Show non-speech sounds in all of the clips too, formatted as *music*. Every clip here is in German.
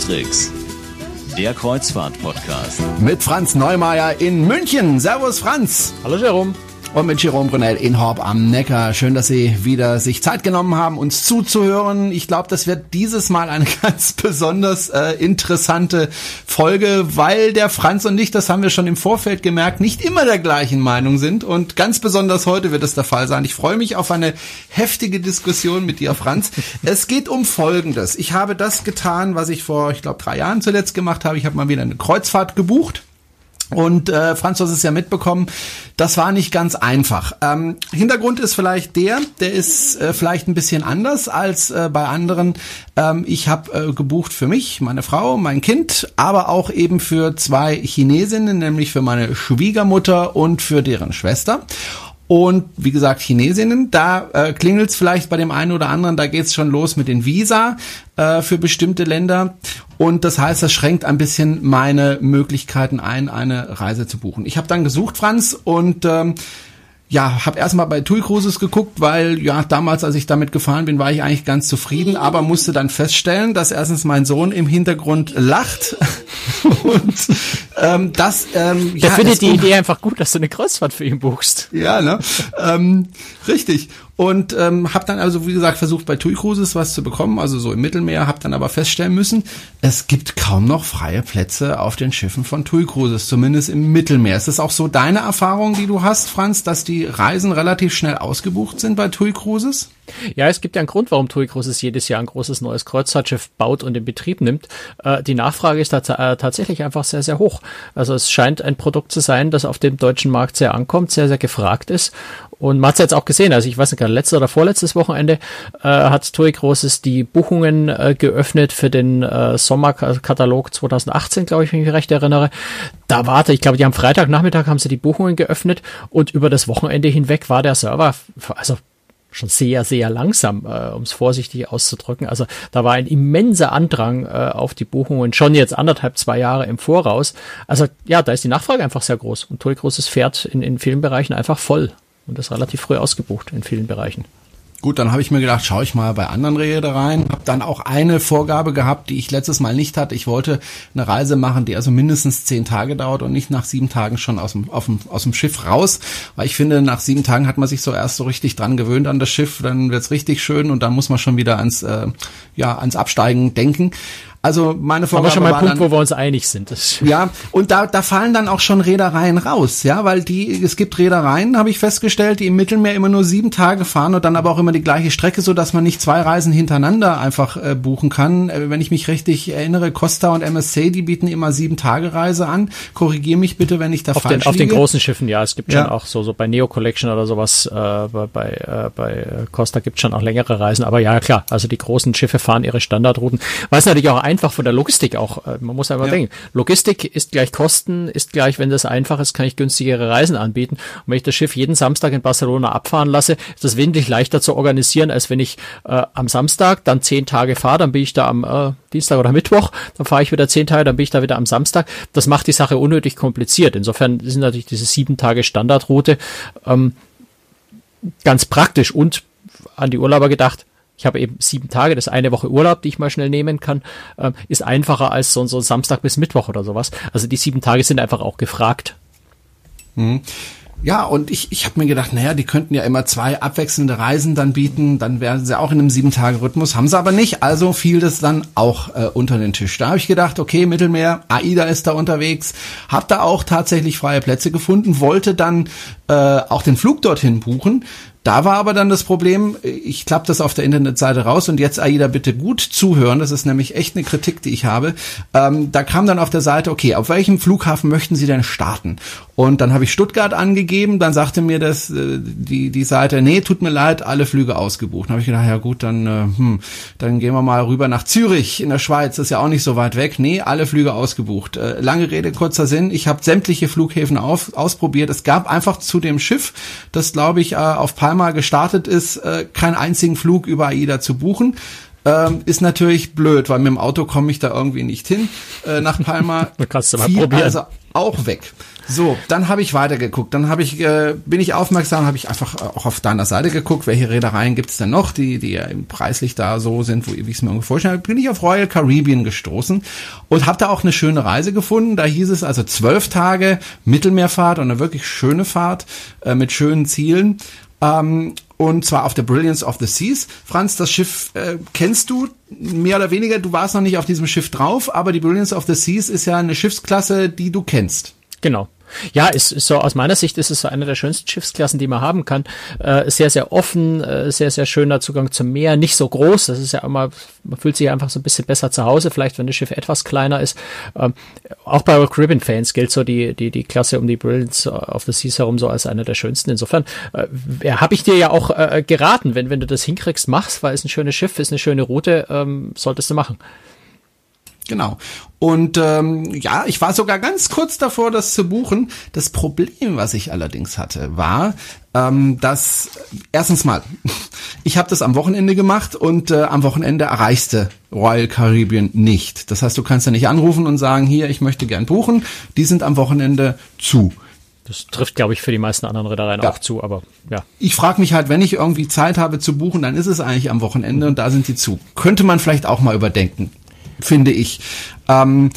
Cruise der Kreuzfahrt-Podcast. Mit Franz Neumeier in München. Servus Franz. Hallo Jerome und mit Jerome Brunel in Horb am Neckar. Schön, dass Sie wieder sich Zeit genommen haben, uns zuzuhören. Ich glaube, das wird dieses Mal eine *laughs* ganz besonders äh, interessante Folge, weil der Franz und ich, das haben wir schon im Vorfeld gemerkt, nicht immer der gleichen Meinung sind und ganz besonders heute wird es der Fall sein. Ich freue mich auf eine heftige Diskussion mit dir, Franz. *laughs* es geht um Folgendes. Ich habe das getan, was ich vor, ich glaube, drei Jahren zuletzt gemacht habe. Ich habe mal wieder eine Kreuzfahrt gebucht und äh, Franz, du hast es ja mitbekommen, das war nicht ganz einfach. Ähm, Hintergrund ist vielleicht der, der ist äh, vielleicht ein bisschen anders als äh, bei anderen. Ähm, ich habe äh, gebucht für mich, meine Frau, mein Kind, aber auch eben für zwei Chinesinnen, nämlich für meine Schwiegermutter und für deren Schwester. Und wie gesagt, Chinesinnen, da äh, klingelt es vielleicht bei dem einen oder anderen, da geht es schon los mit den Visa äh, für bestimmte Länder. Und das heißt, das schränkt ein bisschen meine Möglichkeiten ein, eine Reise zu buchen. Ich habe dann gesucht, Franz, und ähm, ja, habe erstmal bei TUI Cruises geguckt, weil ja damals, als ich damit gefahren bin, war ich eigentlich ganz zufrieden, aber musste dann feststellen, dass erstens mein Sohn im Hintergrund lacht *laughs* und ähm, das ähm, Der ja, findet die Idee einfach gut, dass du eine Kreuzfahrt für ihn buchst. Ja, ne? ähm, richtig. Und ähm, habe dann also, wie gesagt, versucht bei TUI Cruises was zu bekommen, also so im Mittelmeer, habe dann aber feststellen müssen, es gibt kaum noch freie Plätze auf den Schiffen von TUI Cruises, zumindest im Mittelmeer. Ist das auch so deine Erfahrung, die du hast, Franz, dass die Reisen relativ schnell ausgebucht sind bei TUI Cruises? Ja, es gibt ja einen Grund, warum TUI Cruises jedes Jahr ein großes neues Kreuzfahrtschiff baut und in Betrieb nimmt. Äh, die Nachfrage ist tats äh, tatsächlich einfach sehr, sehr hoch. Also es scheint ein Produkt zu sein, das auf dem deutschen Markt sehr ankommt, sehr, sehr gefragt ist. Und man hat es jetzt auch gesehen, also ich weiß nicht, gerade letztes oder vorletztes Wochenende äh, hat TUI Cruises die Buchungen äh, geöffnet für den äh, Sommerkatalog 2018, glaube ich, wenn ich mich recht erinnere. Da warte, ich glaube, die am Freitagnachmittag haben sie die Buchungen geöffnet und über das Wochenende hinweg war der Server, also schon sehr, sehr langsam, äh, um es vorsichtig auszudrücken. Also da war ein immenser Andrang äh, auf die Buchungen, schon jetzt anderthalb, zwei Jahre im Voraus. Also ja, da ist die Nachfrage einfach sehr groß und Tui Großes fährt in, in vielen Bereichen einfach voll und ist relativ früh ausgebucht in vielen Bereichen. Gut, dann habe ich mir gedacht, schaue ich mal bei anderen Reedereien. Habe dann auch eine Vorgabe gehabt, die ich letztes Mal nicht hatte. Ich wollte eine Reise machen, die also mindestens zehn Tage dauert und nicht nach sieben Tagen schon aus dem, dem, aus dem Schiff raus. Weil ich finde, nach sieben Tagen hat man sich so erst so richtig dran gewöhnt an das Schiff. Dann wird's richtig schön und dann muss man schon wieder ans, äh, ja, ans Absteigen denken. Also meine Vorgabe Aber schon mal ein Punkt, dann, wo wir uns einig sind. ja, und da, da fallen dann auch schon Reedereien raus, ja, weil die, es gibt Reedereien, habe ich festgestellt, die im Mittelmeer immer nur sieben Tage fahren und dann aber auch immer die gleiche Strecke, so dass man nicht zwei Reisen hintereinander einfach äh, buchen kann. Äh, wenn ich mich richtig erinnere, Costa und MSC, die bieten immer sieben Tage Reise an. Korrigier mich bitte, wenn ich da auf falsch den, Auf liege. den großen Schiffen, ja, es gibt ja. schon auch so, so bei Neo Collection oder sowas, äh, bei, bei, äh, bei Costa gibt schon auch längere Reisen, aber ja, klar, also die großen Schiffe fahren ihre Standardrouten, was natürlich auch einfach von der Logistik auch. Äh, man muss einfach ja. denken. Logistik ist gleich Kosten, ist gleich, wenn das einfach ist, kann ich günstigere Reisen anbieten. Und wenn ich das Schiff jeden Samstag in Barcelona abfahren lasse, ist das wesentlich leichter zu organisieren, als wenn ich äh, am Samstag dann zehn Tage fahre, dann bin ich da am äh, Dienstag oder Mittwoch, dann fahre ich wieder zehn Tage, dann bin ich da wieder am Samstag. Das macht die Sache unnötig kompliziert. Insofern sind natürlich diese sieben Tage Standardroute ähm, ganz praktisch und an die Urlauber gedacht, ich habe eben sieben Tage, das ist eine Woche Urlaub, die ich mal schnell nehmen kann, ähm, ist einfacher als so, so Samstag bis Mittwoch oder sowas. Also die sieben Tage sind einfach auch gefragt. Mhm. Ja, und ich, ich habe mir gedacht, naja, die könnten ja immer zwei abwechselnde Reisen dann bieten, dann wären sie auch in einem Sieben-Tage-Rhythmus, haben sie aber nicht, also fiel das dann auch äh, unter den Tisch. Da habe ich gedacht, okay, Mittelmeer, AIDA ist da unterwegs, habe da auch tatsächlich freie Plätze gefunden, wollte dann äh, auch den Flug dorthin buchen, da war aber dann das Problem, ich klappe das auf der Internetseite raus und jetzt AIDA bitte gut zuhören, das ist nämlich echt eine Kritik, die ich habe. Ähm, da kam dann auf der Seite, okay, auf welchem Flughafen möchten Sie denn starten? Und dann habe ich Stuttgart angegeben, dann sagte mir das äh, die die Seite, nee, tut mir leid, alle Flüge ausgebucht. Dann habe ich gedacht, ja gut, dann äh, hm, dann gehen wir mal rüber nach Zürich in der Schweiz, das ist ja auch nicht so weit weg. Nee, alle Flüge ausgebucht. Äh, lange Rede kurzer Sinn, ich habe sämtliche Flughäfen auf, ausprobiert. Es gab einfach zu dem Schiff, das glaube ich äh, auf Palma gestartet ist, äh, keinen einzigen Flug über AIDA zu buchen. Ähm, ist natürlich blöd, weil mit dem Auto komme ich da irgendwie nicht hin äh, nach Palma. *laughs* kannst du mal probieren. Also, auch weg. So, dann habe ich weitergeguckt. Dann habe ich, äh, bin ich aufmerksam, habe ich einfach auch auf deiner Seite geguckt, welche Reedereien gibt es denn noch, die, die ja preislich da so sind, wo ich es mir ungefähr vorstelle. Bin ich auf Royal Caribbean gestoßen und habe da auch eine schöne Reise gefunden. Da hieß es also zwölf Tage Mittelmeerfahrt und eine wirklich schöne Fahrt äh, mit schönen Zielen. Ähm, und zwar auf der Brilliance of the Seas. Franz, das Schiff äh, kennst du mehr oder weniger. Du warst noch nicht auf diesem Schiff drauf, aber die Brilliance of the Seas ist ja eine Schiffsklasse, die du kennst. Genau. Ja, ist, ist so aus meiner Sicht ist es so eine der schönsten Schiffsklassen, die man haben kann. Äh, sehr, sehr offen, äh, sehr, sehr schöner Zugang zum Meer, nicht so groß. Das ist ja immer, man fühlt sich einfach so ein bisschen besser zu Hause, vielleicht wenn das Schiff etwas kleiner ist. Ähm, auch bei Caribbean-Fans gilt so die, die, die Klasse um die Brilliance of the Seas herum so als eine der schönsten. Insofern äh, habe ich dir ja auch äh, geraten, wenn, wenn du das hinkriegst, machst, weil es ein schönes Schiff ist, eine schöne Route, ähm, solltest du machen. Genau. Und ähm, ja, ich war sogar ganz kurz davor, das zu buchen. Das Problem, was ich allerdings hatte, war, ähm, dass erstens mal, *laughs* ich habe das am Wochenende gemacht und äh, am Wochenende erreichte Royal Caribbean nicht. Das heißt, du kannst ja nicht anrufen und sagen, hier, ich möchte gern buchen. Die sind am Wochenende zu. Das trifft, glaube ich, für die meisten anderen Reedereien ja. auch zu, aber ja. Ich frage mich halt, wenn ich irgendwie Zeit habe zu buchen, dann ist es eigentlich am Wochenende und da sind die zu. Könnte man vielleicht auch mal überdenken finde ich. Ähm,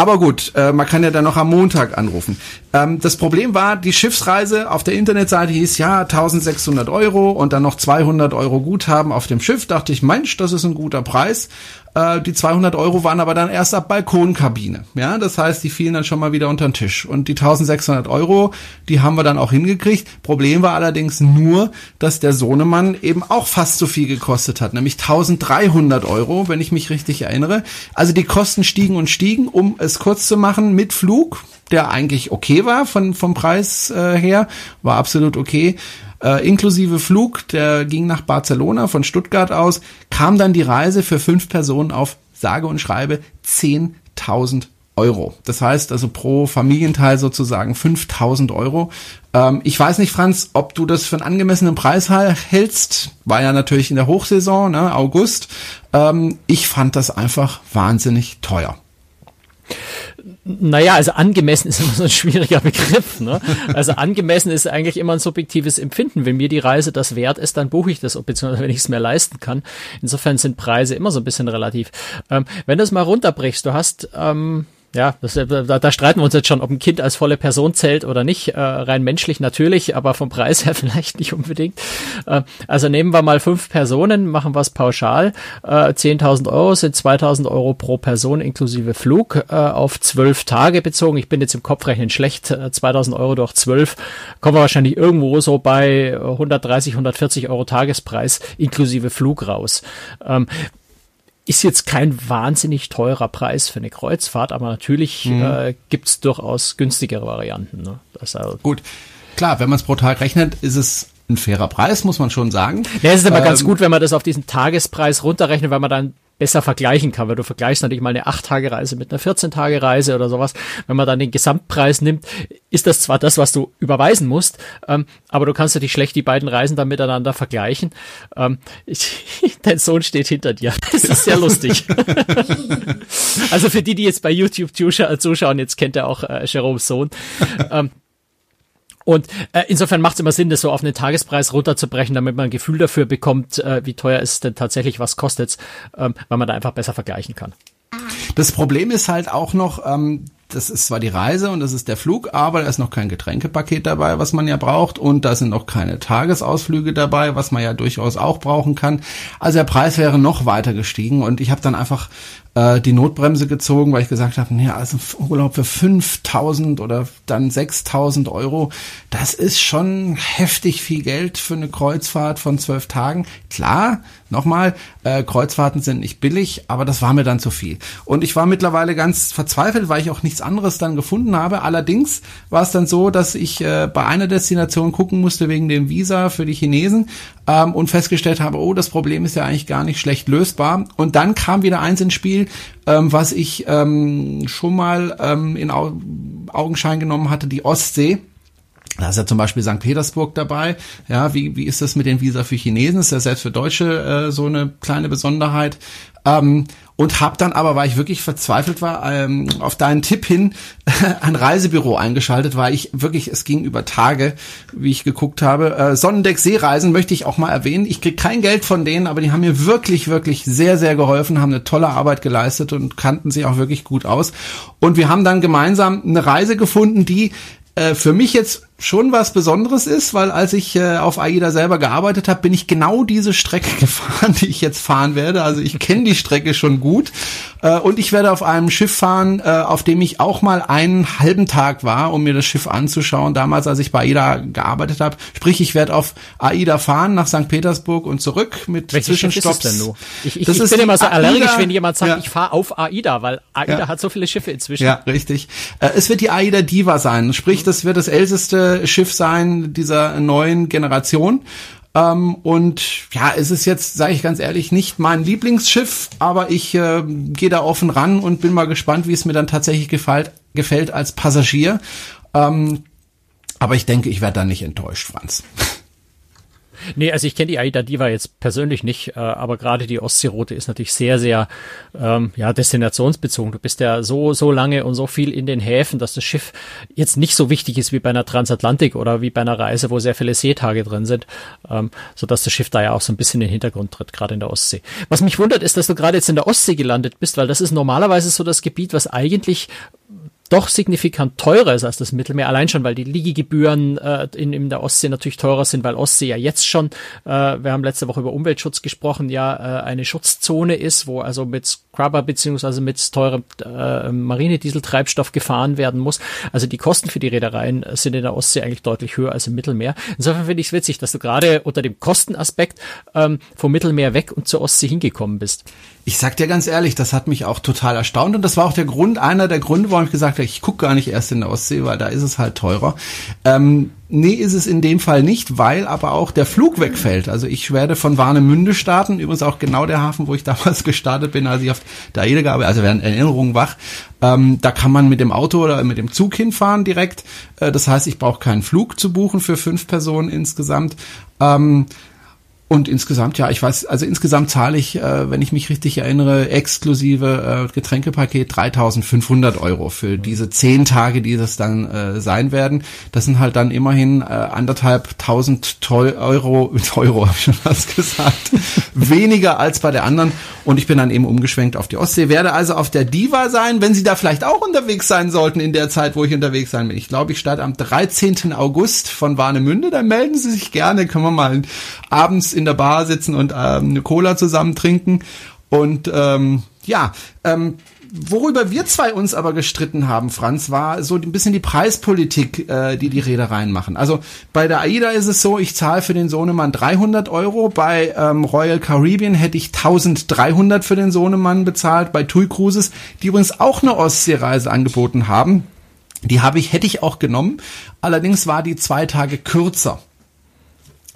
aber gut, äh, man kann ja dann noch am Montag anrufen. Ähm, das Problem war, die Schiffsreise auf der Internetseite hieß ja 1600 Euro und dann noch 200 Euro Guthaben auf dem Schiff. Dachte ich, Mensch, das ist ein guter Preis. Äh, die 200 Euro waren aber dann erst ab Balkonkabine. Ja, das heißt, die fielen dann schon mal wieder unter den Tisch. Und die 1600 Euro, die haben wir dann auch hingekriegt. Problem war allerdings nur, dass der Sohnemann eben auch fast so viel gekostet hat, nämlich 1300 Euro, wenn ich mich richtig erinnere. Also die Kosten stiegen und stiegen, um es kurz zu machen, mit Flug, der eigentlich okay war von, vom Preis äh, her, war absolut okay äh, inklusive Flug, der ging nach Barcelona von Stuttgart aus, kam dann die Reise für fünf Personen auf sage und schreibe 10.000 Euro. Das heißt also pro Familienteil sozusagen 5000 Euro. Ähm, ich weiß nicht, Franz, ob du das für einen angemessenen Preis hältst. War ja natürlich in der Hochsaison, ne, August. Ähm, ich fand das einfach wahnsinnig teuer. Naja, also angemessen ist immer so ein schwieriger Begriff. Ne? Also angemessen ist eigentlich immer ein subjektives Empfinden. Wenn mir die Reise das wert ist, dann buche ich das, beziehungsweise wenn ich es mir leisten kann. Insofern sind Preise immer so ein bisschen relativ. Ähm, wenn du es mal runterbrichst, du hast ähm, ja, das, äh, da, da streiten wir uns jetzt schon, ob ein Kind als volle Person zählt oder nicht. Äh, rein menschlich natürlich, aber vom Preis her *laughs* vielleicht nicht unbedingt. Äh, also nehmen wir mal fünf Personen, machen es pauschal. Äh, 10.000 Euro sind 2.000 Euro pro Person inklusive Flug äh, auf zwölf Tage bezogen. Ich bin jetzt im Kopfrechnen schlecht. Äh, 2.000 Euro durch zwölf kommen wir wahrscheinlich irgendwo so bei 130, 140 Euro Tagespreis inklusive Flug raus. Ähm, ist jetzt kein wahnsinnig teurer Preis für eine Kreuzfahrt, aber natürlich mhm. äh, gibt durchaus günstigere Varianten. Ne? Also Gut, klar, wenn man es pro Tag rechnet, ist es ein fairer Preis, muss man schon sagen. Ja, es ist aber ähm, ganz gut, wenn man das auf diesen Tagespreis runterrechnet, weil man dann besser vergleichen kann, weil du vergleichst natürlich mal eine 8-Tage-Reise mit einer 14-Tage-Reise oder sowas. Wenn man dann den Gesamtpreis nimmt, ist das zwar das, was du überweisen musst, ähm, aber du kannst natürlich schlecht die beiden Reisen dann miteinander vergleichen. Ähm, ich, *laughs* dein Sohn steht hinter dir. Das ist sehr lustig. *laughs* also für die, die jetzt bei YouTube zuschauen, jetzt kennt er auch äh, Jerome's Sohn. Ähm, und äh, insofern macht es immer Sinn, das so auf einen Tagespreis runterzubrechen, damit man ein Gefühl dafür bekommt, äh, wie teuer ist denn tatsächlich, was kostet ähm, weil man da einfach besser vergleichen kann. Das Problem ist halt auch noch, ähm, das ist zwar die Reise und das ist der Flug, aber da ist noch kein Getränkepaket dabei, was man ja braucht und da sind noch keine Tagesausflüge dabei, was man ja durchaus auch brauchen kann. Also der Preis wäre noch weiter gestiegen und ich habe dann einfach äh, die Notbremse gezogen, weil ich gesagt habe, naja, also Urlaub für 5000 oder dann 6000 Euro, das ist schon heftig viel Geld für eine Kreuzfahrt von zwölf Tagen. Klar, nochmal, äh, Kreuzfahrten sind nicht billig, aber das war mir dann zu viel. Und ich war mittlerweile ganz verzweifelt, weil ich auch nichts anderes dann gefunden habe. Allerdings war es dann so, dass ich äh, bei einer Destination gucken musste wegen dem Visa für die Chinesen ähm, und festgestellt habe, oh, das Problem ist ja eigentlich gar nicht schlecht lösbar. Und dann kam wieder eins ins Spiel, ähm, was ich ähm, schon mal ähm, in Au Augenschein genommen hatte, die Ostsee. Da ist ja zum Beispiel St. Petersburg dabei. Ja, wie, wie ist das mit den Visa für Chinesen? Ist ja selbst für Deutsche äh, so eine kleine Besonderheit. Ähm, und habe dann aber, weil ich wirklich verzweifelt war, ähm, auf deinen Tipp hin *laughs* ein Reisebüro eingeschaltet, weil ich wirklich, es ging über Tage, wie ich geguckt habe. Äh, Sonnendeck Seereisen möchte ich auch mal erwähnen. Ich krieg kein Geld von denen, aber die haben mir wirklich, wirklich sehr, sehr geholfen, haben eine tolle Arbeit geleistet und kannten sich auch wirklich gut aus. Und wir haben dann gemeinsam eine Reise gefunden, die äh, für mich jetzt schon was Besonderes ist, weil als ich äh, auf AIDA selber gearbeitet habe, bin ich genau diese Strecke *laughs* gefahren, die ich jetzt fahren werde. Also ich kenne die Strecke schon gut äh, und ich werde auf einem Schiff fahren, äh, auf dem ich auch mal einen halben Tag war, um mir das Schiff anzuschauen. Damals, als ich bei AIDA gearbeitet habe. Sprich, ich werde auf AIDA fahren nach St. Petersburg und zurück mit Welches Zwischenstopps. Schiff ist denn nur? Ich, ich, das ich bin immer so AIDA, allergisch, wenn jemand sagt, ja. ich fahre auf AIDA, weil AIDA ja. hat so viele Schiffe inzwischen. Ja, richtig. Äh, es wird die AIDA Diva sein. Sprich, das wird das älteste Schiff sein dieser neuen Generation. Ähm, und ja, es ist jetzt, sage ich ganz ehrlich, nicht mein Lieblingsschiff, aber ich äh, gehe da offen ran und bin mal gespannt, wie es mir dann tatsächlich gefällt, gefällt als Passagier. Ähm, aber ich denke, ich werde da nicht enttäuscht, Franz. *laughs* Nee, also ich kenne die Aida Diva jetzt persönlich nicht, äh, aber gerade die Ostseeroute ist natürlich sehr, sehr ähm, ja, destinationsbezogen. Du bist ja so, so lange und so viel in den Häfen, dass das Schiff jetzt nicht so wichtig ist wie bei einer Transatlantik oder wie bei einer Reise, wo sehr viele Seetage drin sind, ähm, so dass das Schiff da ja auch so ein bisschen in den Hintergrund tritt, gerade in der Ostsee. Was mich wundert, ist, dass du gerade jetzt in der Ostsee gelandet bist, weil das ist normalerweise so das Gebiet, was eigentlich doch signifikant teurer ist als das Mittelmeer, allein schon, weil die Liegegebühren äh, in, in der Ostsee natürlich teurer sind, weil Ostsee ja jetzt schon, äh, wir haben letzte Woche über Umweltschutz gesprochen, ja äh, eine Schutzzone ist, wo also mit Scrubber beziehungsweise mit teurem äh, Marinedieseltreibstoff gefahren werden muss. Also die Kosten für die Reedereien sind in der Ostsee eigentlich deutlich höher als im Mittelmeer. Insofern finde ich es witzig, dass du gerade unter dem Kostenaspekt ähm, vom Mittelmeer weg und zur Ostsee hingekommen bist. Ich sag dir ganz ehrlich, das hat mich auch total erstaunt und das war auch der Grund, einer der Gründe, warum ich gesagt habe, ich gucke gar nicht erst in der Ostsee, weil da ist es halt teurer. Ähm, nee, ist es in dem Fall nicht, weil aber auch der Flug wegfällt. Also ich werde von Warnemünde starten, übrigens auch genau der Hafen, wo ich *laughs* damals gestartet bin, als ich auf der Aida gearbeitet, also werden Erinnerungen wach. Ähm, da kann man mit dem Auto oder mit dem Zug hinfahren direkt. Äh, das heißt, ich brauche keinen Flug zu buchen für fünf Personen insgesamt. Ähm, und insgesamt, ja, ich weiß, also insgesamt zahle ich, äh, wenn ich mich richtig erinnere, exklusive äh, Getränkepaket 3.500 Euro für diese zehn Tage, die das dann äh, sein werden. Das sind halt dann immerhin äh, anderthalb tausend Euro, *laughs* Euro habe ich schon fast gesagt, *laughs* weniger als bei der anderen. Und ich bin dann eben umgeschwenkt auf die Ostsee, werde also auf der Diva sein, wenn Sie da vielleicht auch unterwegs sein sollten in der Zeit, wo ich unterwegs sein bin. Ich glaube, ich starte am 13. August von Warnemünde, dann melden Sie sich gerne, können wir mal abends in der Bar sitzen und ähm, eine Cola zusammen trinken. Und ähm, ja, ähm, worüber wir zwei uns aber gestritten haben, Franz, war so ein bisschen die Preispolitik, äh, die die Reedereien machen. Also bei der AIDA ist es so, ich zahle für den Sohnemann 300 Euro, bei ähm, Royal Caribbean hätte ich 1300 für den Sohnemann bezahlt, bei TUI Cruises, die übrigens auch eine Ostseereise angeboten haben. Die habe ich, hätte ich auch genommen. Allerdings war die zwei Tage kürzer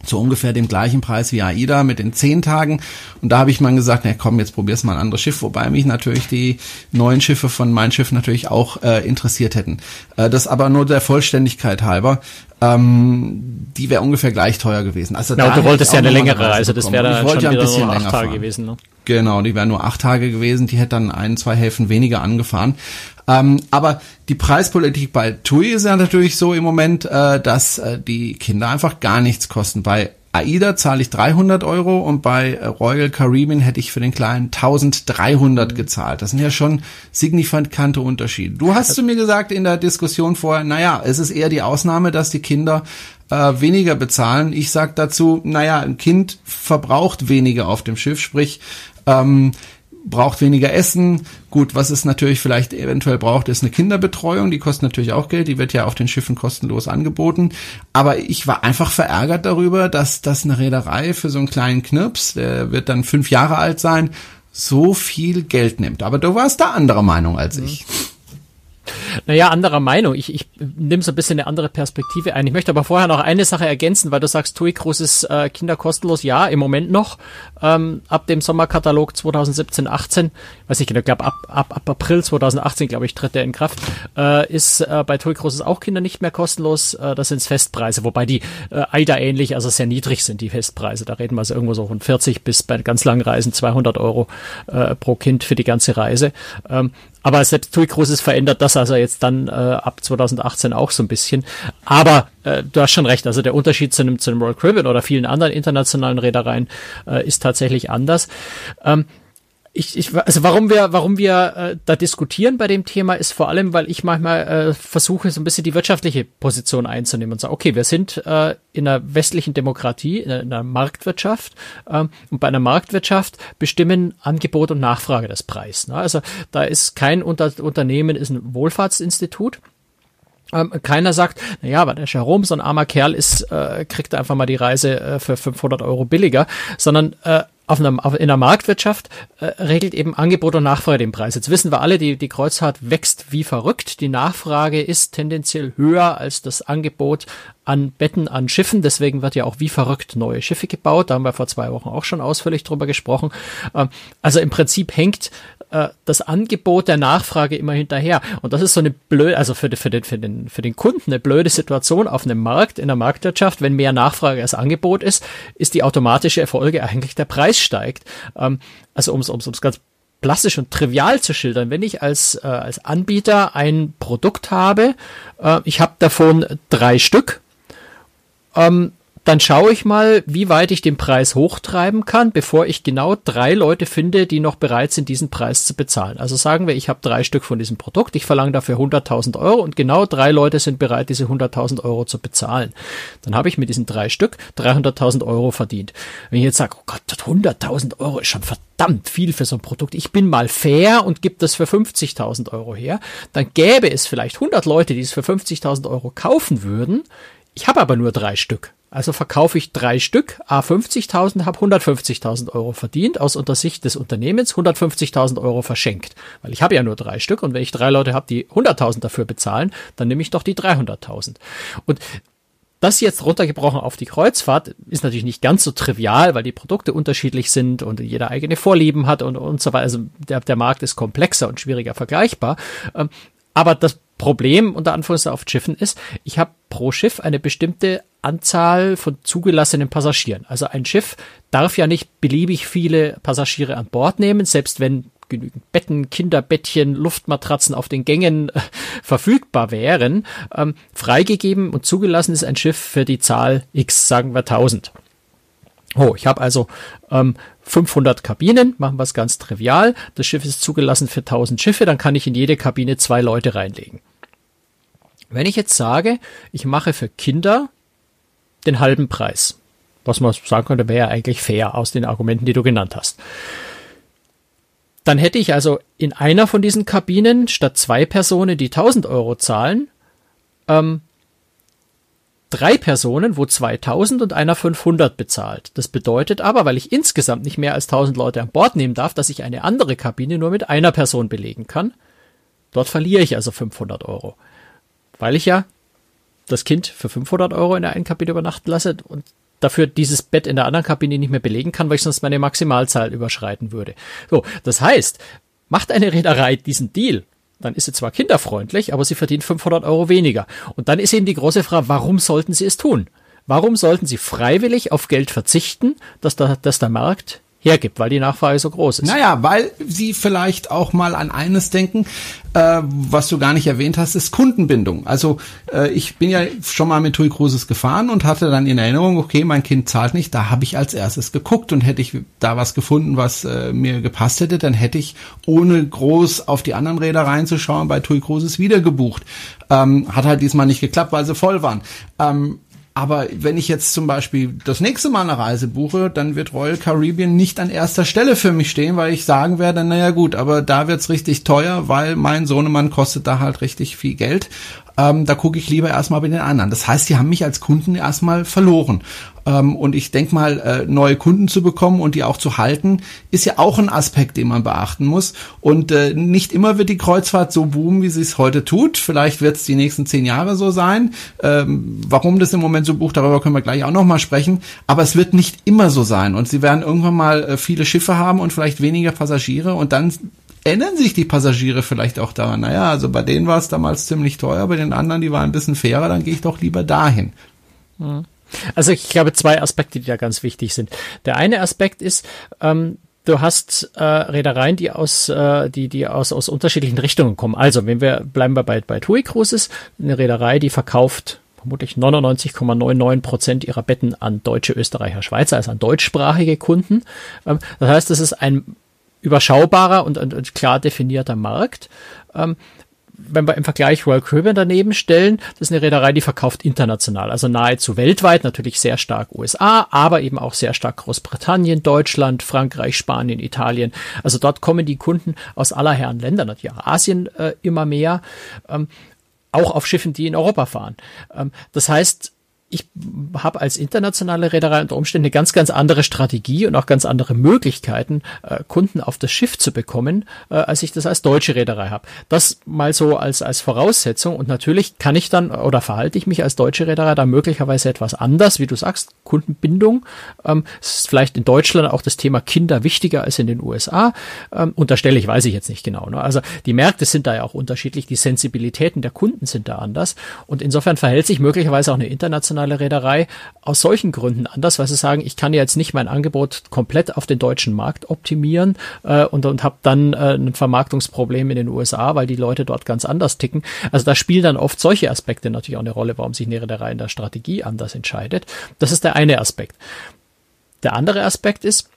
zu ungefähr dem gleichen Preis wie AIDA mit den zehn Tagen. Und da habe ich mal gesagt, na komm, jetzt probier's mal ein anderes Schiff, wobei mich natürlich die neuen Schiffe von mein Schiff natürlich auch äh, interessiert hätten. Äh, das aber nur der Vollständigkeit halber. Ähm, die wäre ungefähr gleich teuer gewesen. Also ja, du wolltest ja eine längere Reise, das wäre dann schon ja ein bisschen länger Tage fahren. gewesen. Ne? Genau, die wäre nur acht Tage gewesen, die hätte dann ein, zwei Häfen weniger angefahren. Ähm, aber die Preispolitik bei TUI ist ja natürlich so im Moment, äh, dass äh, die Kinder einfach gar nichts kosten. Bei AIDA zahle ich 300 Euro und bei Royal Caribbean hätte ich für den Kleinen 1300 mhm. gezahlt. Das sind ja schon signifikante Unterschiede. Du hast zu mir gesagt in der Diskussion vorher, naja, es ist eher die Ausnahme, dass die Kinder äh, weniger bezahlen. Ich sag dazu, naja, ein Kind verbraucht weniger auf dem Schiff, sprich, ähm, braucht weniger Essen. Gut, was es natürlich vielleicht eventuell braucht, ist eine Kinderbetreuung. Die kostet natürlich auch Geld. Die wird ja auf den Schiffen kostenlos angeboten. Aber ich war einfach verärgert darüber, dass das eine Reederei für so einen kleinen Knirps, der wird dann fünf Jahre alt sein, so viel Geld nimmt. Aber du warst da anderer Meinung als ich. Naja, anderer Meinung. Ich, ich nehme so ein bisschen eine andere Perspektive ein. Ich möchte aber vorher noch eine Sache ergänzen, weil du sagst, TUI Cruises äh, Kinder kostenlos. Ja, im Moment noch. Ähm, ab dem Sommerkatalog 2017, 18, weiß ich genau, ich glaube ab, ab, ab April 2018, glaube ich, tritt der in Kraft, äh, ist äh, bei TUI Cruises auch Kinder nicht mehr kostenlos. Äh, das sind Festpreise, wobei die äh, AIDA ähnlich, also sehr niedrig sind, die Festpreise. Da reden wir also irgendwo so von 40 bis bei ganz langen Reisen 200 Euro äh, pro Kind für die ganze Reise. Ähm, aber selbst TUI Cruises verändert das also jetzt dann äh, ab 2018 auch so ein bisschen. Aber äh, du hast schon recht, also der Unterschied zu einem, zu einem Royal Caribbean oder vielen anderen internationalen Reedereien äh, ist tatsächlich anders. Ähm, ich, ich, also warum wir, warum wir äh, da diskutieren bei dem Thema, ist vor allem, weil ich manchmal äh, versuche, so ein bisschen die wirtschaftliche Position einzunehmen und sage, okay, wir sind äh, in einer westlichen Demokratie, in einer Marktwirtschaft ähm, und bei einer Marktwirtschaft bestimmen Angebot und Nachfrage das Preis. Ne? Also da ist kein Unter Unternehmen, ist ein Wohlfahrtsinstitut. Ähm, keiner sagt, na ja, aber der Jerome, so ein armer Kerl ist, äh, kriegt einfach mal die Reise äh, für 500 Euro billiger, sondern äh, auf einer, auf, in der Marktwirtschaft äh, regelt eben Angebot und Nachfrage den Preis. Jetzt wissen wir alle, die, die Kreuzfahrt wächst wie verrückt. Die Nachfrage ist tendenziell höher als das Angebot an Betten an Schiffen. Deswegen wird ja auch wie verrückt neue Schiffe gebaut. Da haben wir vor zwei Wochen auch schon ausführlich drüber gesprochen. Ähm, also im Prinzip hängt äh, das Angebot der Nachfrage immer hinterher. Und das ist so eine blöde, also für, für, den, für, den, für den Kunden eine blöde Situation auf einem Markt, in der Marktwirtschaft. Wenn mehr Nachfrage als Angebot ist, ist die automatische Erfolge eigentlich der Preis steigt. Ähm, also um es ganz plastisch und trivial zu schildern, wenn ich als, äh, als Anbieter ein Produkt habe, äh, ich habe davon drei Stück, ähm, dann schaue ich mal, wie weit ich den Preis hochtreiben kann, bevor ich genau drei Leute finde, die noch bereit sind, diesen Preis zu bezahlen. Also sagen wir, ich habe drei Stück von diesem Produkt, ich verlange dafür 100.000 Euro und genau drei Leute sind bereit, diese 100.000 Euro zu bezahlen. Dann habe ich mit diesen drei Stück 300.000 Euro verdient. Wenn ich jetzt sage, oh Gott, 100.000 Euro ist schon verdammt viel für so ein Produkt. Ich bin mal fair und gebe das für 50.000 Euro her. Dann gäbe es vielleicht 100 Leute, die es für 50.000 Euro kaufen würden. Ich habe aber nur drei Stück. Also verkaufe ich drei Stück, a 50.000, habe 150.000 Euro verdient, aus unter Sicht des Unternehmens 150.000 Euro verschenkt. Weil ich habe ja nur drei Stück und wenn ich drei Leute habe, die 100.000 dafür bezahlen, dann nehme ich doch die 300.000. Und das jetzt runtergebrochen auf die Kreuzfahrt ist natürlich nicht ganz so trivial, weil die Produkte unterschiedlich sind und jeder eigene Vorlieben hat und, und so weiter. Also der, der Markt ist komplexer und schwieriger vergleichbar. Aber das Problem unter Anführungszeichen auf Schiffen ist, ich habe pro Schiff eine bestimmte Anzahl von zugelassenen Passagieren. Also ein Schiff darf ja nicht beliebig viele Passagiere an Bord nehmen, selbst wenn genügend Betten, Kinderbettchen, Luftmatratzen auf den Gängen äh, *laughs* verfügbar wären. Ähm, freigegeben und zugelassen ist ein Schiff für die Zahl X, sagen wir 1000. Oh, ich habe also ähm, 500 Kabinen, machen wir es ganz trivial. Das Schiff ist zugelassen für 1000 Schiffe, dann kann ich in jede Kabine zwei Leute reinlegen. Wenn ich jetzt sage, ich mache für Kinder den halben Preis, was man sagen könnte, wäre ja eigentlich fair aus den Argumenten, die du genannt hast. Dann hätte ich also in einer von diesen Kabinen statt zwei Personen, die 1000 Euro zahlen, ähm, drei Personen, wo 2000 und einer 500 bezahlt. Das bedeutet aber, weil ich insgesamt nicht mehr als 1000 Leute an Bord nehmen darf, dass ich eine andere Kabine nur mit einer Person belegen kann. Dort verliere ich also 500 Euro. Weil ich ja das Kind für 500 Euro in der einen Kabine übernachten lasse und dafür dieses Bett in der anderen Kabine nicht mehr belegen kann, weil ich sonst meine Maximalzahl überschreiten würde. So, das heißt, macht eine Reederei diesen Deal dann ist sie zwar kinderfreundlich, aber sie verdient 500 Euro weniger. Und dann ist eben die große Frage, warum sollten sie es tun? Warum sollten sie freiwillig auf Geld verzichten, dass der, dass der Markt hergibt, weil die Nachfrage so groß ist. Naja, weil sie vielleicht auch mal an eines denken, äh, was du gar nicht erwähnt hast, ist Kundenbindung. Also äh, ich bin ja schon mal mit TUI Cruises gefahren und hatte dann in Erinnerung, okay, mein Kind zahlt nicht, da habe ich als erstes geguckt und hätte ich da was gefunden, was äh, mir gepasst hätte, dann hätte ich ohne groß auf die anderen Räder reinzuschauen bei TUI Cruises wieder gebucht. Ähm, hat halt diesmal nicht geklappt, weil sie voll waren. Ähm, Aber wenn ich jetzt zum Beispiel das nächste Mal eine Reise buche, dann wird Royal Caribbean nicht an erster Stelle für mich stehen, weil ich sagen werde, naja gut, aber da wird's richtig teuer, weil mein Sohnemann kostet da halt richtig viel Geld ähm, da gucke ich lieber erstmal bei den anderen. Das heißt, die haben mich als Kunden erstmal verloren. Ähm, und ich denke mal, äh, neue Kunden zu bekommen und die auch zu halten, ist ja auch ein Aspekt, den man beachten muss. Und äh, nicht immer wird die Kreuzfahrt so boomen, wie sie es heute tut. Vielleicht wird es die nächsten zehn Jahre so sein. Ähm, warum das im Moment so bucht, darüber können wir gleich auch nochmal sprechen. Aber es wird nicht immer so sein. Und sie werden irgendwann mal äh, viele Schiffe haben und vielleicht weniger Passagiere. Und dann erinnern sich die Passagiere vielleicht auch daran, naja, also bei denen war es damals ziemlich teuer, bei den anderen, die waren ein bisschen fairer, dann gehe ich doch lieber dahin. Also ich glaube zwei Aspekte, die da ganz wichtig sind. Der eine Aspekt ist, ähm, du hast äh, Reedereien, die aus, äh, die, die aus, aus unterschiedlichen Richtungen kommen. Also, wenn wir bleiben wir bei, bei TUI Cruises, eine Reederei, die verkauft vermutlich 99,99 Prozent ihrer Betten an deutsche, Österreicher, Schweizer, also an deutschsprachige Kunden. Ähm, das heißt, das ist ein überschaubarer und, und, und klar definierter Markt. Ähm, wenn wir im Vergleich Royal Caribbean daneben stellen, das ist eine Reederei, die verkauft international, also nahezu weltweit, natürlich sehr stark USA, aber eben auch sehr stark Großbritannien, Deutschland, Frankreich, Spanien, Italien. Also dort kommen die Kunden aus aller Herren Länder, natürlich auch Asien äh, immer mehr, ähm, auch auf Schiffen, die in Europa fahren. Ähm, das heißt, ich habe als internationale Reederei unter Umständen eine ganz, ganz andere Strategie und auch ganz andere Möglichkeiten, äh, Kunden auf das Schiff zu bekommen, äh, als ich das als deutsche Reederei habe. Das mal so als, als Voraussetzung. Und natürlich kann ich dann oder verhalte ich mich als deutsche Reederei da möglicherweise etwas anders, wie du sagst, Kundenbindung. Ähm, ist vielleicht in Deutschland auch das Thema Kinder wichtiger als in den USA. Ähm, unterstelle ich, weiß ich jetzt nicht genau. Ne? Also die Märkte sind da ja auch unterschiedlich, die Sensibilitäten der Kunden sind da anders. Und insofern verhält sich möglicherweise auch eine internationale internationale Reederei aus solchen Gründen anders, weil sie sagen, ich kann jetzt nicht mein Angebot komplett auf den deutschen Markt optimieren äh, und, und habe dann äh, ein Vermarktungsproblem in den USA, weil die Leute dort ganz anders ticken. Also da spielen dann oft solche Aspekte natürlich auch eine Rolle, warum sich eine Reederei in der Strategie anders entscheidet. Das ist der eine Aspekt. Der andere Aspekt ist,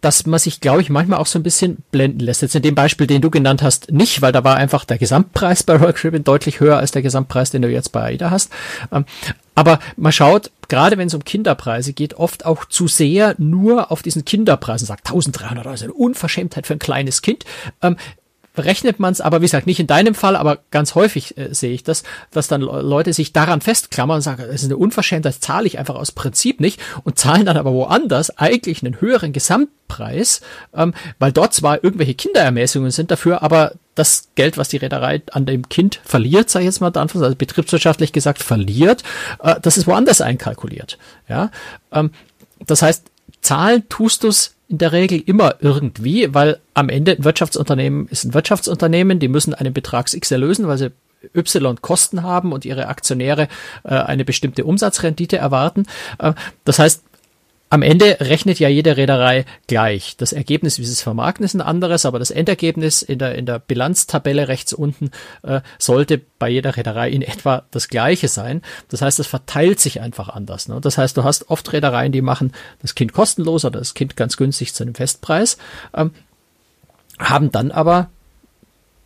dass man sich, glaube ich, manchmal auch so ein bisschen blenden lässt. Jetzt in dem Beispiel, den du genannt hast, nicht, weil da war einfach der Gesamtpreis bei Royal Caribbean deutlich höher als der Gesamtpreis, den du jetzt bei AIDA hast. Ähm, aber man schaut, gerade wenn es um Kinderpreise geht, oft auch zu sehr nur auf diesen Kinderpreisen, sagt 1300 Euro, ist eine Unverschämtheit für ein kleines Kind. Ähm, rechnet man es, aber wie gesagt, nicht in deinem Fall, aber ganz häufig äh, sehe ich das, dass dann Leute sich daran festklammern und sagen, das ist eine Unverschämtheit, zahle ich einfach aus Prinzip nicht und zahlen dann aber woanders eigentlich einen höheren Gesamtpreis, ähm, weil dort zwar irgendwelche Kinderermäßigungen sind dafür, aber das Geld, was die Reederei an dem Kind verliert, sei jetzt mal also betriebswirtschaftlich gesagt verliert, äh, das ist woanders einkalkuliert. Ja, ähm, das heißt, zahlen tust du's in der Regel immer irgendwie, weil am Ende ein Wirtschaftsunternehmen ist ein Wirtschaftsunternehmen, die müssen einen Betrags X erlösen, weil sie Y Kosten haben und ihre Aktionäre äh, eine bestimmte Umsatzrendite erwarten. Äh, das heißt, am Ende rechnet ja jede Reederei gleich. Das Ergebnis, wie sie es vermarkten, ist ein anderes, aber das Endergebnis in der, in der Bilanztabelle rechts unten äh, sollte bei jeder Reederei in etwa das gleiche sein. Das heißt, es verteilt sich einfach anders. Ne? Das heißt, du hast oft Reedereien, die machen das Kind kostenlos oder das Kind ganz günstig zu einem Festpreis, ähm, haben dann aber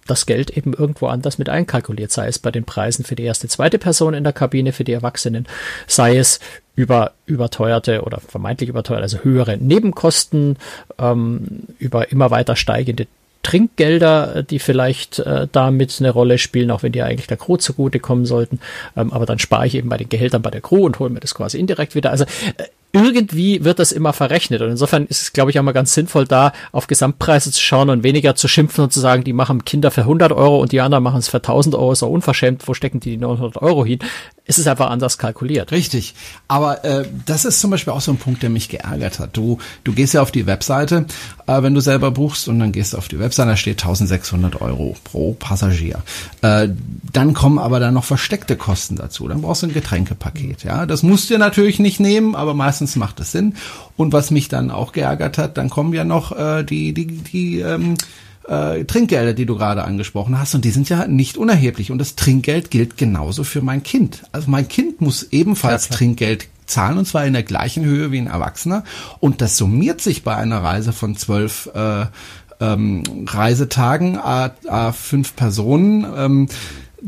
das Geld eben irgendwo anders mit einkalkuliert, sei es bei den Preisen für die erste, zweite Person in der Kabine, für die Erwachsenen, sei es über überteuerte oder vermeintlich überteuerte, also höhere Nebenkosten, ähm, über immer weiter steigende Trinkgelder, die vielleicht äh, damit eine Rolle spielen, auch wenn die eigentlich der Crew zugutekommen sollten. Ähm, aber dann spare ich eben bei den Gehältern bei der Crew und hole mir das quasi indirekt wieder. Also äh, irgendwie wird das immer verrechnet. Und insofern ist es, glaube ich, auch mal ganz sinnvoll, da auf Gesamtpreise zu schauen und weniger zu schimpfen und zu sagen, die machen Kinder für 100 Euro und die anderen machen es für 1000 Euro, so unverschämt, wo stecken die die 900 Euro hin? Es ist einfach anders kalkuliert. Richtig. Aber äh, das ist zum Beispiel auch so ein Punkt, der mich geärgert hat. Du, du gehst ja auf die Webseite, äh, wenn du selber buchst und dann gehst du auf die Webseite, da steht 1600 Euro pro Passagier. Äh, dann kommen aber dann noch versteckte Kosten dazu. Dann brauchst du ein Getränkepaket. Ja, das musst du natürlich nicht nehmen, aber meistens meistens macht es Sinn. Und was mich dann auch geärgert hat, dann kommen ja noch äh, die, die, die ähm, äh, Trinkgelder, die du gerade angesprochen hast, und die sind ja nicht unerheblich. Und das Trinkgeld gilt genauso für mein Kind. Also mein Kind muss ebenfalls ja, Trinkgeld zahlen, und zwar in der gleichen Höhe wie ein Erwachsener. Und das summiert sich bei einer Reise von zwölf äh, ähm, Reisetagen, a, a fünf Personen. Ähm,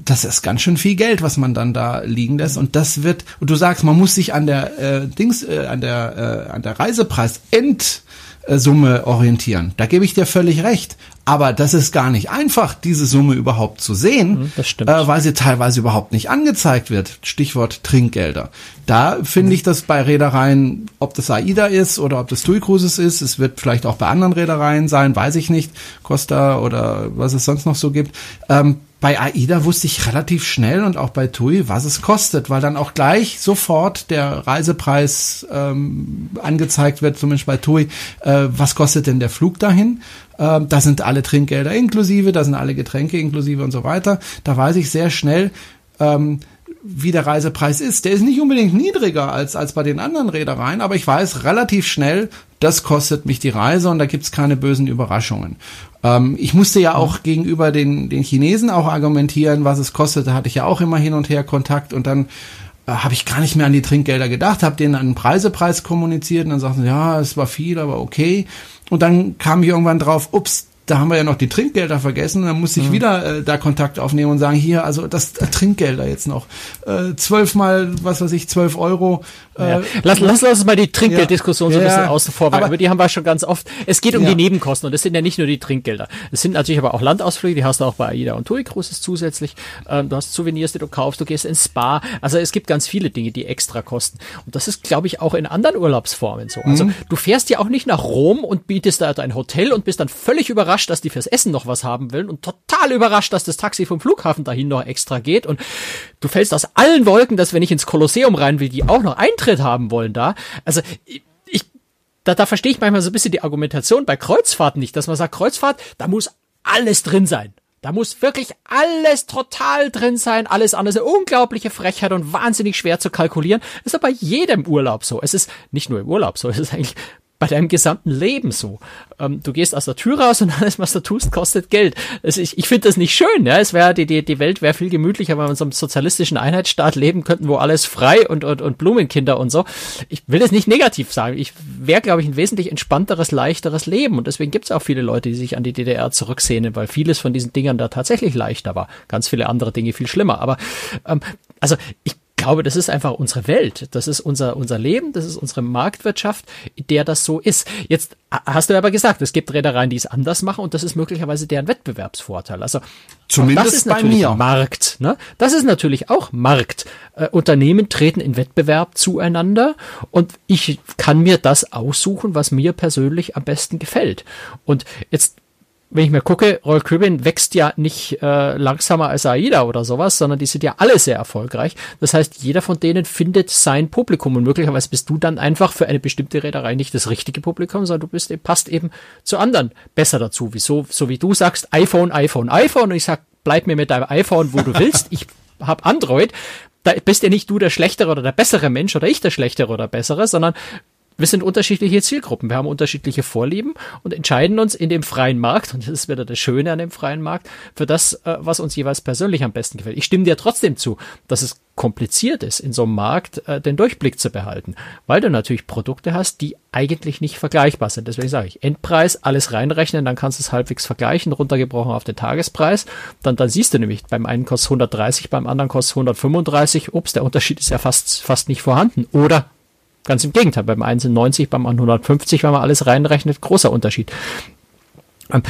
das ist ganz schön viel Geld, was man dann da liegen lässt. Und das wird, und du sagst, man muss sich an der äh, Dings, äh, an der, äh, an der Reisepreis end Summe orientieren. Da gebe ich dir völlig recht. Aber das ist gar nicht einfach, diese Summe überhaupt zu sehen, mhm, das stimmt. Äh, weil sie teilweise überhaupt nicht angezeigt wird. Stichwort Trinkgelder. Da finde ich das bei Reedereien, ob das AIDA ist oder ob das TUI Cruises ist, es wird vielleicht auch bei anderen Reedereien sein, weiß ich nicht, Costa oder was es sonst noch so gibt. Ähm, bei AIDA wusste ich relativ schnell und auch bei TUI, was es kostet, weil dann auch gleich sofort der Reisepreis ähm, angezeigt wird, zumindest bei TUI, äh, was kostet denn der Flug dahin? Äh, da sind alle Trinkgelder inklusive, da sind alle Getränke inklusive und so weiter. Da weiß ich sehr schnell, ähm, wie der Reisepreis ist. Der ist nicht unbedingt niedriger als, als bei den anderen Reedereien, aber ich weiß relativ schnell, das kostet mich die Reise und da gibt's keine bösen Überraschungen. Ähm, ich musste ja auch gegenüber den, den Chinesen auch argumentieren, was es kostet. Da hatte ich ja auch immer hin und her Kontakt und dann äh, habe ich gar nicht mehr an die Trinkgelder gedacht, habe denen einen Preisepreis kommuniziert und dann sagten sie, ja, es war viel, aber okay. Und dann kam ich irgendwann drauf, ups, da haben wir ja noch die Trinkgelder vergessen. Dann muss ich mhm. wieder äh, da Kontakt aufnehmen und sagen, hier, also das äh, Trinkgelder jetzt noch. Äh, zwölfmal, was weiß ich, zwölf Euro. Äh, ja. lass, lass, uns mal die Trinkgelddiskussion ja, so ein bisschen ja, außen vor, weil über die haben wir schon ganz oft. Es geht um die Nebenkosten und das sind ja nicht nur die Trinkgelder. Es sind natürlich aber auch Landausflüge, die hast du auch bei AIDA und TUI Cruises zusätzlich. Ähm, du hast Souvenirs, die du kaufst, du gehst ins Spa. Also es gibt ganz viele Dinge, die extra kosten. Und das ist, glaube ich, auch in anderen Urlaubsformen so. Also mhm. du fährst ja auch nicht nach Rom und bietest da dein Hotel und bist dann völlig überrascht, überrascht, dass die fürs Essen noch was haben wollen und total überrascht, dass das Taxi vom Flughafen dahin noch extra geht und du fällst aus allen Wolken, dass wenn ich ins Kolosseum rein will, die auch noch Eintritt haben wollen da. Also ich, da, da verstehe ich manchmal so ein bisschen die Argumentation bei Kreuzfahrten nicht, dass man sagt, Kreuzfahrt, da muss alles drin sein. Da muss wirklich alles total drin sein, alles andere unglaubliche Frechheit und wahnsinnig schwer zu kalkulieren. Ist aber bei jedem Urlaub so. Es ist nicht nur im Urlaub so, es ist eigentlich bei deinem gesamten Leben so. Ähm, du gehst aus der Tür raus und *laughs* alles, was du tust, kostet Geld. Also ich ich finde das nicht schön. Ja? Es wäre die, die, die Welt wäre viel gemütlicher, wenn wir in so einem sozialistischen Einheitsstaat leben könnten, wo alles frei und, und, und Blumenkinder und so. Ich will das nicht negativ sagen. Ich wäre, glaube ich, ein wesentlich entspannteres, leichteres Leben. Und deswegen gibt es auch viele Leute, die sich an die DDR zurücksehnen, weil vieles von diesen Dingern da tatsächlich leichter war. Ganz viele andere Dinge viel schlimmer. Aber ähm, also ich glaube, das ist einfach unsere Welt. Das ist unser, unser Leben, das ist unsere Marktwirtschaft, in der das so ist. Jetzt hast du aber gesagt, es gibt Reedereien, die es anders machen und das ist möglicherweise deren Wettbewerbsvorteil. Also Zumindest das ist bei mir. Markt. Ne? Das ist natürlich auch Markt. Äh, Unternehmen treten in Wettbewerb zueinander und ich kann mir das aussuchen, was mir persönlich am besten gefällt. Und jetzt wenn ich mir gucke, Royal Caribbean wächst ja nicht äh, langsamer als AIDA oder sowas, sondern die sind ja alle sehr erfolgreich. Das heißt, jeder von denen findet sein Publikum und möglicherweise bist du dann einfach für eine bestimmte Reederei nicht das richtige Publikum, sondern du bist, passt eben zu anderen besser dazu. Wieso, so wie du sagst, iPhone, iPhone, iPhone und ich sag, bleib mir mit deinem iPhone, wo du willst. Ich hab Android. Da bist ja nicht du der schlechtere oder der bessere Mensch oder ich der schlechtere oder bessere, sondern wir sind unterschiedliche Zielgruppen, wir haben unterschiedliche Vorlieben und entscheiden uns in dem freien Markt, und das ist wieder das Schöne an dem freien Markt, für das, äh, was uns jeweils persönlich am besten gefällt. Ich stimme dir trotzdem zu, dass es kompliziert ist, in so einem Markt äh, den Durchblick zu behalten, weil du natürlich Produkte hast, die eigentlich nicht vergleichbar sind. Deswegen sage ich, Endpreis, alles reinrechnen, dann kannst du es halbwegs vergleichen, runtergebrochen auf den Tagespreis. Dann, dann siehst du nämlich, beim einen kostet 130, beim anderen kostet 135. Ups, der Unterschied ist ja fast, fast nicht vorhanden. Oder Ganz im Gegenteil, beim einen sind 90, beim anderen 150, wenn man alles reinrechnet, großer Unterschied. Ähm,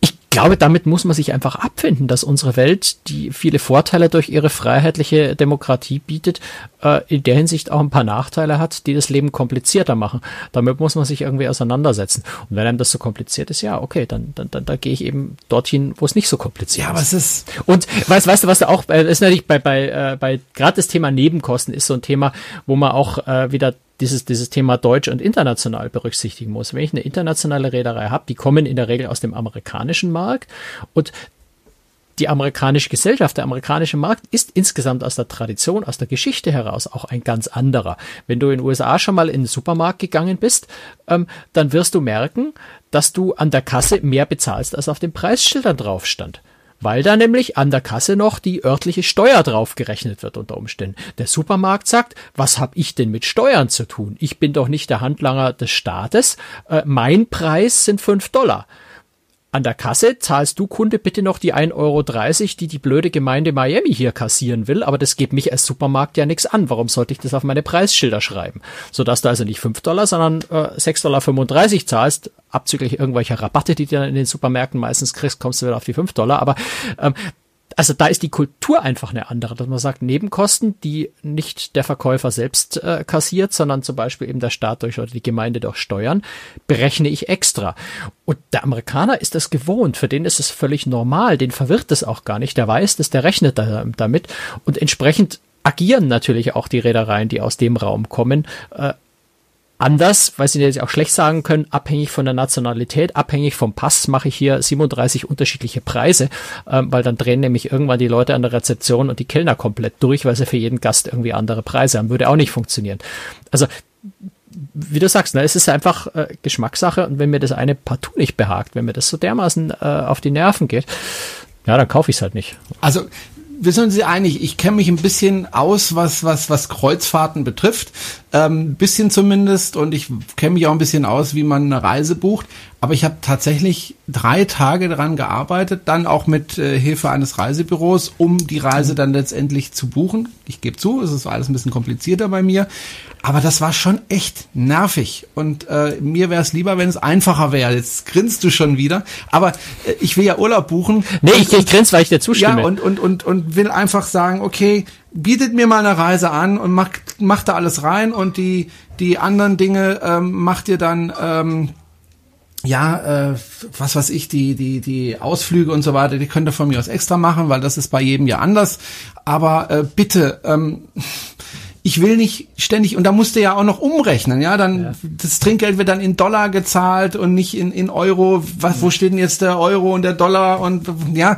ich glaube, damit muss man sich einfach abfinden, dass unsere Welt, die viele Vorteile durch ihre freiheitliche Demokratie bietet, äh, in der Hinsicht auch ein paar Nachteile hat, die das Leben komplizierter machen. Damit muss man sich irgendwie auseinandersetzen. Und wenn einem das so kompliziert ist, ja, okay, dann, dann, dann da gehe ich eben dorthin, wo es nicht so kompliziert ja, ist. Ja, was ist? Und weißt, weißt du, was da auch, äh, ist natürlich bei, bei, äh, bei gerade das Thema Nebenkosten ist so ein Thema, wo man auch äh, wieder dieses, dieses Thema deutsch und international berücksichtigen muss. Wenn ich eine internationale Reederei habe, die kommen in der Regel aus dem amerikanischen Markt und die amerikanische Gesellschaft, der amerikanische Markt ist insgesamt aus der Tradition, aus der Geschichte heraus auch ein ganz anderer. Wenn du in den USA schon mal in den Supermarkt gegangen bist, ähm, dann wirst du merken, dass du an der Kasse mehr bezahlst, als auf den Preisschildern drauf stand weil da nämlich an der Kasse noch die örtliche Steuer draufgerechnet wird unter Umständen. Der Supermarkt sagt, was habe ich denn mit Steuern zu tun? Ich bin doch nicht der Handlanger des Staates. Äh, mein Preis sind fünf Dollar. An der Kasse zahlst du Kunde bitte noch die 1,30 Euro, die die blöde Gemeinde Miami hier kassieren will, aber das geht mich als Supermarkt ja nichts an. Warum sollte ich das auf meine Preisschilder schreiben? Sodass du also nicht 5 Dollar, sondern äh, 6,35 Dollar zahlst, abzüglich irgendwelcher Rabatte, die du dann in den Supermärkten meistens kriegst, kommst du wieder auf die 5 Dollar. Aber ähm, also da ist die Kultur einfach eine andere, dass man sagt, Nebenkosten, die nicht der Verkäufer selbst äh, kassiert, sondern zum Beispiel eben der Staat durch oder die Gemeinde durch Steuern, berechne ich extra. Und der Amerikaner ist das gewohnt, für den ist es völlig normal, den verwirrt es auch gar nicht, der weiß das, der rechnet da, damit. Und entsprechend agieren natürlich auch die Reedereien, die aus dem Raum kommen, äh, anders, weil sie jetzt auch schlecht sagen können, abhängig von der Nationalität, abhängig vom Pass mache ich hier 37 unterschiedliche Preise, ähm, weil dann drehen nämlich irgendwann die Leute an der Rezeption und die Kellner komplett durch, weil sie für jeden Gast irgendwie andere Preise haben. Würde auch nicht funktionieren. Also wie du sagst, ne, es ist einfach äh, Geschmackssache und wenn mir das eine partout nicht behagt, wenn mir das so dermaßen äh, auf die Nerven geht, ja, dann kaufe ich es halt nicht. Also wissen Sie einig, ich kenne mich ein bisschen aus, was, was, was Kreuzfahrten betrifft. Ähm, bisschen zumindest. Und ich kenne mich auch ein bisschen aus, wie man eine Reise bucht. Aber ich habe tatsächlich drei Tage daran gearbeitet, dann auch mit äh, Hilfe eines Reisebüros, um die Reise dann letztendlich zu buchen. Ich gebe zu, es ist alles ein bisschen komplizierter bei mir. Aber das war schon echt nervig. Und äh, mir wäre es lieber, wenn es einfacher wäre. Jetzt grinst du schon wieder. Aber äh, ich will ja Urlaub buchen. Nee, ich, ich grinse, weil ich dir zustimme. Ja, und, und, und, und will einfach sagen, okay, bietet mir mal eine Reise an und macht, macht da alles rein und die, die anderen Dinge ähm, macht ihr dann... Ähm, ja, äh, was weiß ich, die, die, die Ausflüge und so weiter, die könnt ihr von mir aus extra machen, weil das ist bei jedem ja anders. Aber äh, bitte, ähm, ich will nicht ständig, und da musst du ja auch noch umrechnen, ja, dann, ja. das Trinkgeld wird dann in Dollar gezahlt und nicht in, in Euro. Was, wo steht denn jetzt der Euro und der Dollar und, ja,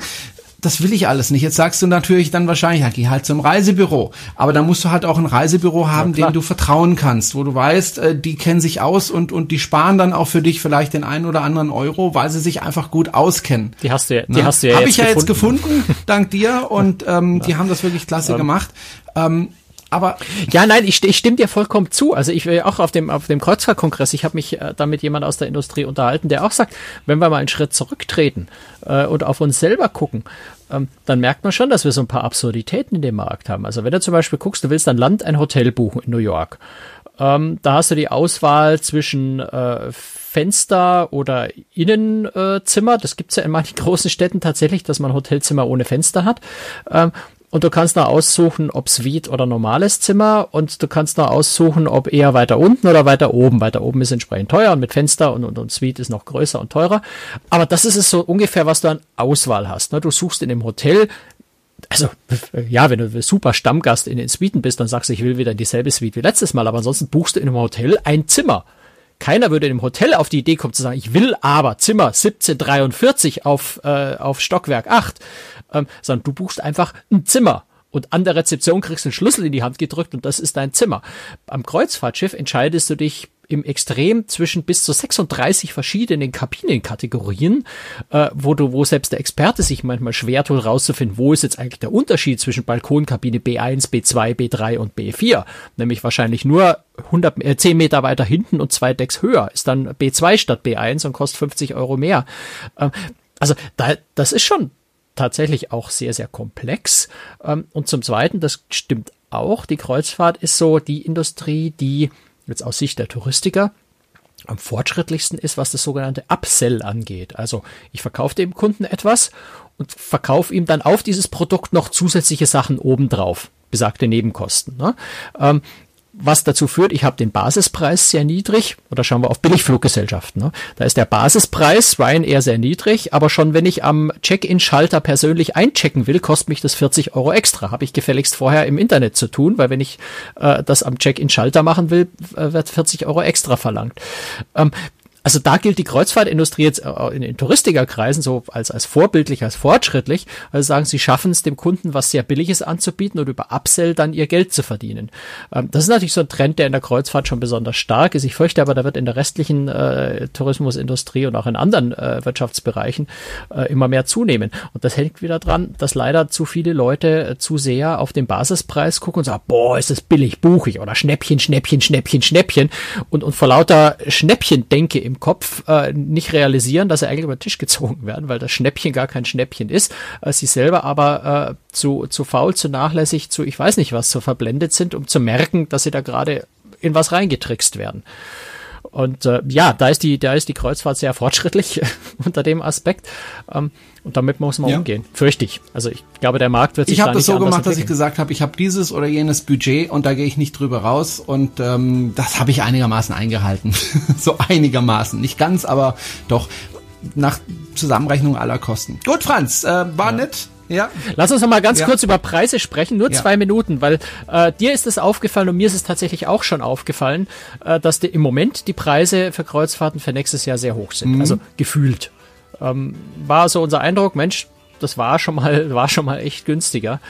das will ich alles nicht. Jetzt sagst du natürlich dann wahrscheinlich, ja, geh halt zum Reisebüro. Aber da musst du halt auch ein Reisebüro haben, ja, dem du vertrauen kannst, wo du weißt, äh, die kennen sich aus und, und die sparen dann auch für dich vielleicht den einen oder anderen Euro, weil sie sich einfach gut auskennen. Die hast du ja, die hast du ja Hab jetzt ich ja gefunden. jetzt gefunden, dank dir. Und *laughs* ähm, ja. die haben das wirklich klasse ähm. gemacht. Ähm, aber ja, nein, ich, ich stimme dir vollkommen zu. Also ich will auch auf dem auf dem Kreuzfahrtkongress, ich habe mich äh, da mit jemand aus der Industrie unterhalten, der auch sagt, wenn wir mal einen Schritt zurücktreten äh, und auf uns selber gucken, ähm, dann merkt man schon, dass wir so ein paar Absurditäten in dem Markt haben. Also wenn du zum Beispiel guckst, du willst ein Land ein Hotel buchen in New York, ähm, da hast du die Auswahl zwischen äh, Fenster oder Innenzimmer. Das gibt's ja in manchen *laughs* großen Städten tatsächlich, dass man Hotelzimmer ohne Fenster hat. Ähm, und du kannst noch aussuchen, ob Suite oder normales Zimmer und du kannst noch aussuchen, ob eher weiter unten oder weiter oben. Weiter oben ist entsprechend teuer und mit Fenster und, und, und Suite ist noch größer und teurer. Aber das ist es so ungefähr, was du an Auswahl hast. Ne? Du suchst in dem Hotel also ja, wenn du super Stammgast in den Suiten bist, dann sagst du, ich will wieder dieselbe Suite wie letztes Mal, aber ansonsten buchst du in einem Hotel ein Zimmer. Keiner würde in einem Hotel auf die Idee kommen zu sagen, ich will aber Zimmer 1743 auf, äh, auf Stockwerk 8 ähm, sondern du buchst einfach ein Zimmer. Und an der Rezeption kriegst du einen Schlüssel in die Hand gedrückt und das ist dein Zimmer. Am Kreuzfahrtschiff entscheidest du dich im Extrem zwischen bis zu 36 verschiedenen Kabinenkategorien, äh, wo du, wo selbst der Experte sich manchmal schwer tut, rauszufinden, wo ist jetzt eigentlich der Unterschied zwischen Balkonkabine B1, B2, B3 und B4. Nämlich wahrscheinlich nur 100, äh, 10 Meter weiter hinten und zwei Decks höher. Ist dann B2 statt B1 und kostet 50 Euro mehr. Äh, also da, das ist schon tatsächlich auch sehr, sehr komplex. Ähm, und zum Zweiten, das stimmt auch, die Kreuzfahrt ist so die Industrie, die jetzt aus Sicht der Touristiker am fortschrittlichsten ist, was das sogenannte Upsell angeht. Also ich verkaufe dem Kunden etwas und verkaufe ihm dann auf dieses Produkt noch zusätzliche Sachen obendrauf, besagte Nebenkosten. Ne? Ähm, was dazu führt, ich habe den Basispreis sehr niedrig, oder schauen wir auf Billigfluggesellschaften. Ne? Da ist der Basispreis Ryanair sehr niedrig, aber schon wenn ich am Check-in-Schalter persönlich einchecken will, kostet mich das 40 Euro extra. Habe ich gefälligst vorher im Internet zu tun, weil wenn ich äh, das am Check-in-Schalter machen will, äh, wird 40 Euro extra verlangt. Ähm, also da gilt die Kreuzfahrtindustrie jetzt äh, in den Touristikerkreisen so als, als vorbildlich, als fortschrittlich, sie sagen, sie schaffen es dem Kunden was sehr Billiges anzubieten und über Upsell dann ihr Geld zu verdienen. Ähm, das ist natürlich so ein Trend, der in der Kreuzfahrt schon besonders stark ist. Ich fürchte aber, da wird in der restlichen äh, Tourismusindustrie und auch in anderen äh, Wirtschaftsbereichen äh, immer mehr zunehmen. Und das hängt wieder dran, dass leider zu viele Leute äh, zu sehr auf den Basispreis gucken und sagen, boah, ist das billig, buche ich oder Schnäppchen, Schnäppchen, Schnäppchen, Schnäppchen und, und vor lauter Schnäppchen denke im im Kopf äh, nicht realisieren, dass sie eigentlich über den Tisch gezogen werden, weil das Schnäppchen gar kein Schnäppchen ist. Äh, sie selber aber äh, zu, zu faul, zu nachlässig, zu ich weiß nicht was, zu verblendet sind, um zu merken, dass sie da gerade in was reingetrickst werden. Und äh, ja, da ist die, da ist die Kreuzfahrt sehr fortschrittlich *laughs* unter dem Aspekt. Ähm, und damit muss man ja. umgehen. Fürchte ich. Also ich glaube, der Markt wird sich Ich habe das so gemacht, dass ich gesagt habe, ich habe dieses oder jenes Budget und da gehe ich nicht drüber raus. Und ähm, das habe ich einigermaßen eingehalten. *laughs* so einigermaßen. Nicht ganz, aber doch nach Zusammenrechnung aller Kosten. Gut, Franz, äh, war ja. nett. Ja. Lass uns noch mal ganz ja. kurz über Preise sprechen, nur ja. zwei Minuten, weil äh, dir ist es aufgefallen und mir ist es tatsächlich auch schon aufgefallen, äh, dass die, im Moment die Preise für Kreuzfahrten für nächstes Jahr sehr hoch sind. Mhm. Also gefühlt. Ähm, war so unser Eindruck, Mensch, das war schon mal, *laughs* war schon mal echt günstiger.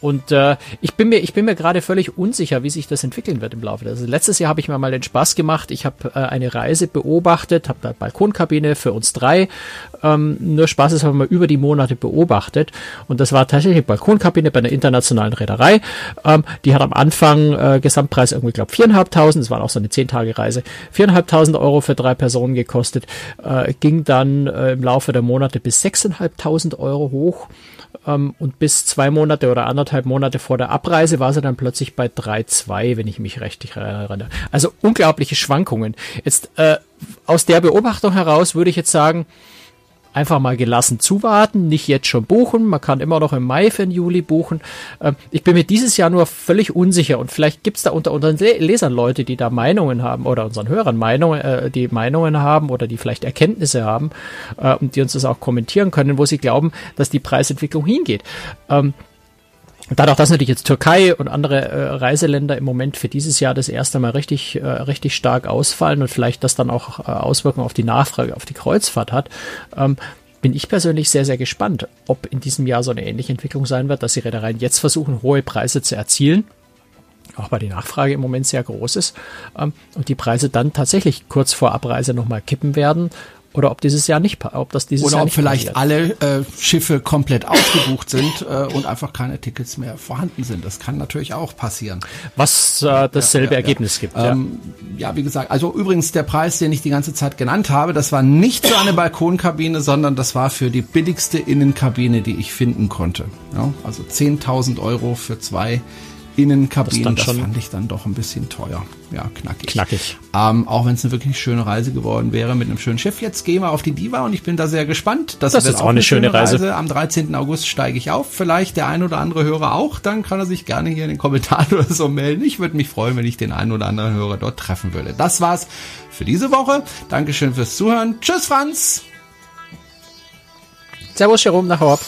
Und äh, ich bin mir, ich bin mir gerade völlig unsicher, wie sich das entwickeln wird im Laufe. Also letztes Jahr habe ich mir mal den Spaß gemacht. Ich habe äh, eine Reise beobachtet, habe da Balkonkabine für uns drei. Ähm, nur Spaß ist, haben wir über die Monate beobachtet. Und das war tatsächlich Balkonkabine bei einer internationalen Reederei. Ähm, die hat am Anfang äh, Gesamtpreis irgendwie, glaube viereinhalbtausend. Das war auch so eine zehn Tage Reise. Viereinhalbtausend Euro für drei Personen gekostet. Äh, ging dann äh, im Laufe der Monate bis sechseinhalbtausend Euro hoch. Ähm, und bis zwei Monate oder anderthalb Monate vor der Abreise war sie dann plötzlich bei 3,2, wenn ich mich recht erinnere. Also unglaubliche Schwankungen. Jetzt äh, aus der Beobachtung heraus würde ich jetzt sagen, einfach mal gelassen zuwarten, nicht jetzt schon buchen. Man kann immer noch im Mai für den Juli buchen. Ähm, ich bin mir dieses Jahr nur völlig unsicher und vielleicht gibt es da unter unseren Lesern Leute, die da Meinungen haben oder unseren Hörern Meinungen, äh, die Meinungen haben oder die vielleicht Erkenntnisse haben äh, und die uns das auch kommentieren können, wo sie glauben, dass die Preisentwicklung hingeht. Ähm, Dadurch, dass natürlich jetzt Türkei und andere äh, Reiseländer im Moment für dieses Jahr das erste Mal richtig, äh, richtig stark ausfallen und vielleicht das dann auch äh, Auswirkungen auf die Nachfrage, auf die Kreuzfahrt hat, ähm, bin ich persönlich sehr, sehr gespannt, ob in diesem Jahr so eine ähnliche Entwicklung sein wird, dass die Reedereien jetzt versuchen, hohe Preise zu erzielen, auch weil die Nachfrage im Moment sehr groß ist, ähm, und die Preise dann tatsächlich kurz vor Abreise nochmal kippen werden oder ob dieses Jahr nicht, ob das dieses Oder Jahr ob vielleicht passiert. alle äh, Schiffe komplett ausgebucht sind äh, und einfach keine Tickets mehr vorhanden sind. Das kann natürlich auch passieren. Was äh, dasselbe ja, ja, Ergebnis ja. gibt. Ähm, ja. wie gesagt, also übrigens der Preis, den ich die ganze Zeit genannt habe, das war nicht für eine Balkonkabine, sondern das war für die billigste Innenkabine, die ich finden konnte. Also 10.000 Euro für zwei Innenkabinen, das, das fand ich dann doch ein bisschen teuer. Ja, knackig. Knackig. Ähm, auch wenn es eine wirklich schöne Reise geworden wäre mit einem schönen Schiff. Jetzt gehen wir auf die Diva und ich bin da sehr gespannt. Das, das ist auch eine schöne Reise. Reise. Am 13. August steige ich auf. Vielleicht der ein oder andere Hörer auch. Dann kann er sich gerne hier in den Kommentaren *laughs* oder so melden. Ich würde mich freuen, wenn ich den einen oder anderen Hörer dort treffen würde. Das war's für diese Woche. Dankeschön fürs Zuhören. Tschüss, Franz. Servus, Jerome, nach Hause.